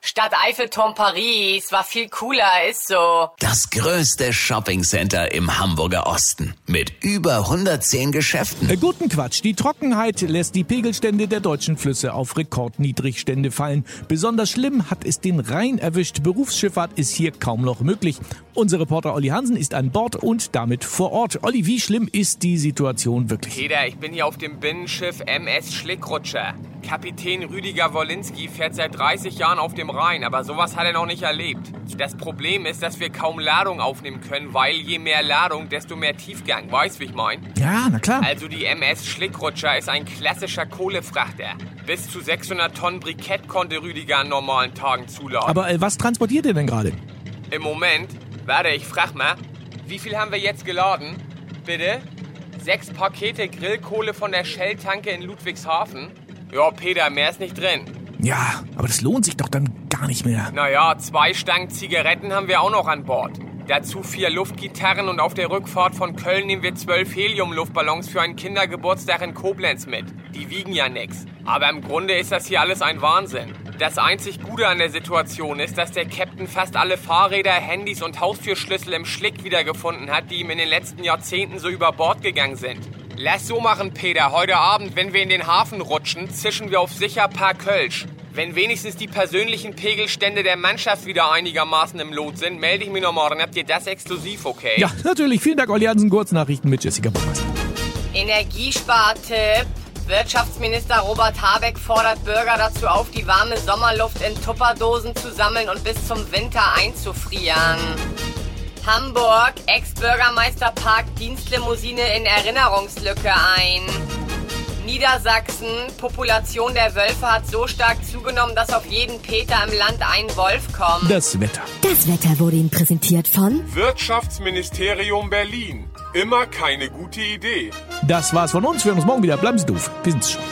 Stadt Eiffelturm Paris war viel cooler, ist so. Das größte Shoppingcenter im Hamburger Osten mit über 110 Geschäften. Äh, guten Quatsch. Die Trockenheit lässt die Pegelstände der deutschen Flüsse auf Rekordniedrigstände fallen. Besonders schlimm hat es den Rhein erwischt. Berufsschifffahrt ist hier kaum noch möglich. Unser Reporter Olli Hansen ist an Bord und damit vor Ort. Olli, wie schlimm ist die Situation wirklich? Peter, ich bin hier auf dem Binnenschiff MS Schlickrutscher. Kapitän Rüdiger Wolinski fährt seit 30 Jahren auf dem Rhein, aber sowas hat er noch nicht erlebt. Das Problem ist, dass wir kaum Ladung aufnehmen können, weil je mehr Ladung, desto mehr Tiefgang. Weißt, wie ich mein? Ja, na klar. Also die MS Schlickrutscher ist ein klassischer Kohlefrachter. Bis zu 600 Tonnen Brikett konnte Rüdiger an normalen Tagen zuladen. Aber äh, was transportiert ihr denn gerade? Im Moment, warte, ich frag mal, wie viel haben wir jetzt geladen? Bitte? Sechs Pakete Grillkohle von der Shell-Tanke in Ludwigshafen? Ja, Peter, mehr ist nicht drin. Ja, aber das lohnt sich doch dann gar nicht mehr. Naja, zwei Stangen Zigaretten haben wir auch noch an Bord. Dazu vier Luftgitarren und auf der Rückfahrt von Köln nehmen wir zwölf Helium-Luftballons für einen Kindergeburtstag in Koblenz mit. Die wiegen ja nix. Aber im Grunde ist das hier alles ein Wahnsinn. Das einzig Gute an der Situation ist, dass der Captain fast alle Fahrräder, Handys und Haustürschlüssel im Schlick wiedergefunden hat, die ihm in den letzten Jahrzehnten so über Bord gegangen sind. Lass so machen, Peter. Heute Abend, wenn wir in den Hafen rutschen, zischen wir auf sicher paar Kölsch. Wenn wenigstens die persönlichen Pegelstände der Mannschaft wieder einigermaßen im Lot sind, melde ich mich noch morgen. Habt ihr das exklusiv, okay? Ja, natürlich. Vielen Dank, Olli Hansen. Kurznachrichten mit Jessica Burmeister. Energiespartipp. Wirtschaftsminister Robert Habeck fordert Bürger dazu auf, die warme Sommerluft in Tupperdosen zu sammeln und bis zum Winter einzufrieren. Hamburg, Ex-Bürgermeister parkt Dienstlimousine in Erinnerungslücke ein. Niedersachsen, Population der Wölfe hat so stark zugenommen, dass auf jeden Peter im Land ein Wolf kommt. Das Wetter. Das Wetter wurde Ihnen präsentiert von Wirtschaftsministerium Berlin. Immer keine gute Idee. Das war's von uns. Wir hören uns morgen wieder. Bleiben Sie doof. Wir sind's schon.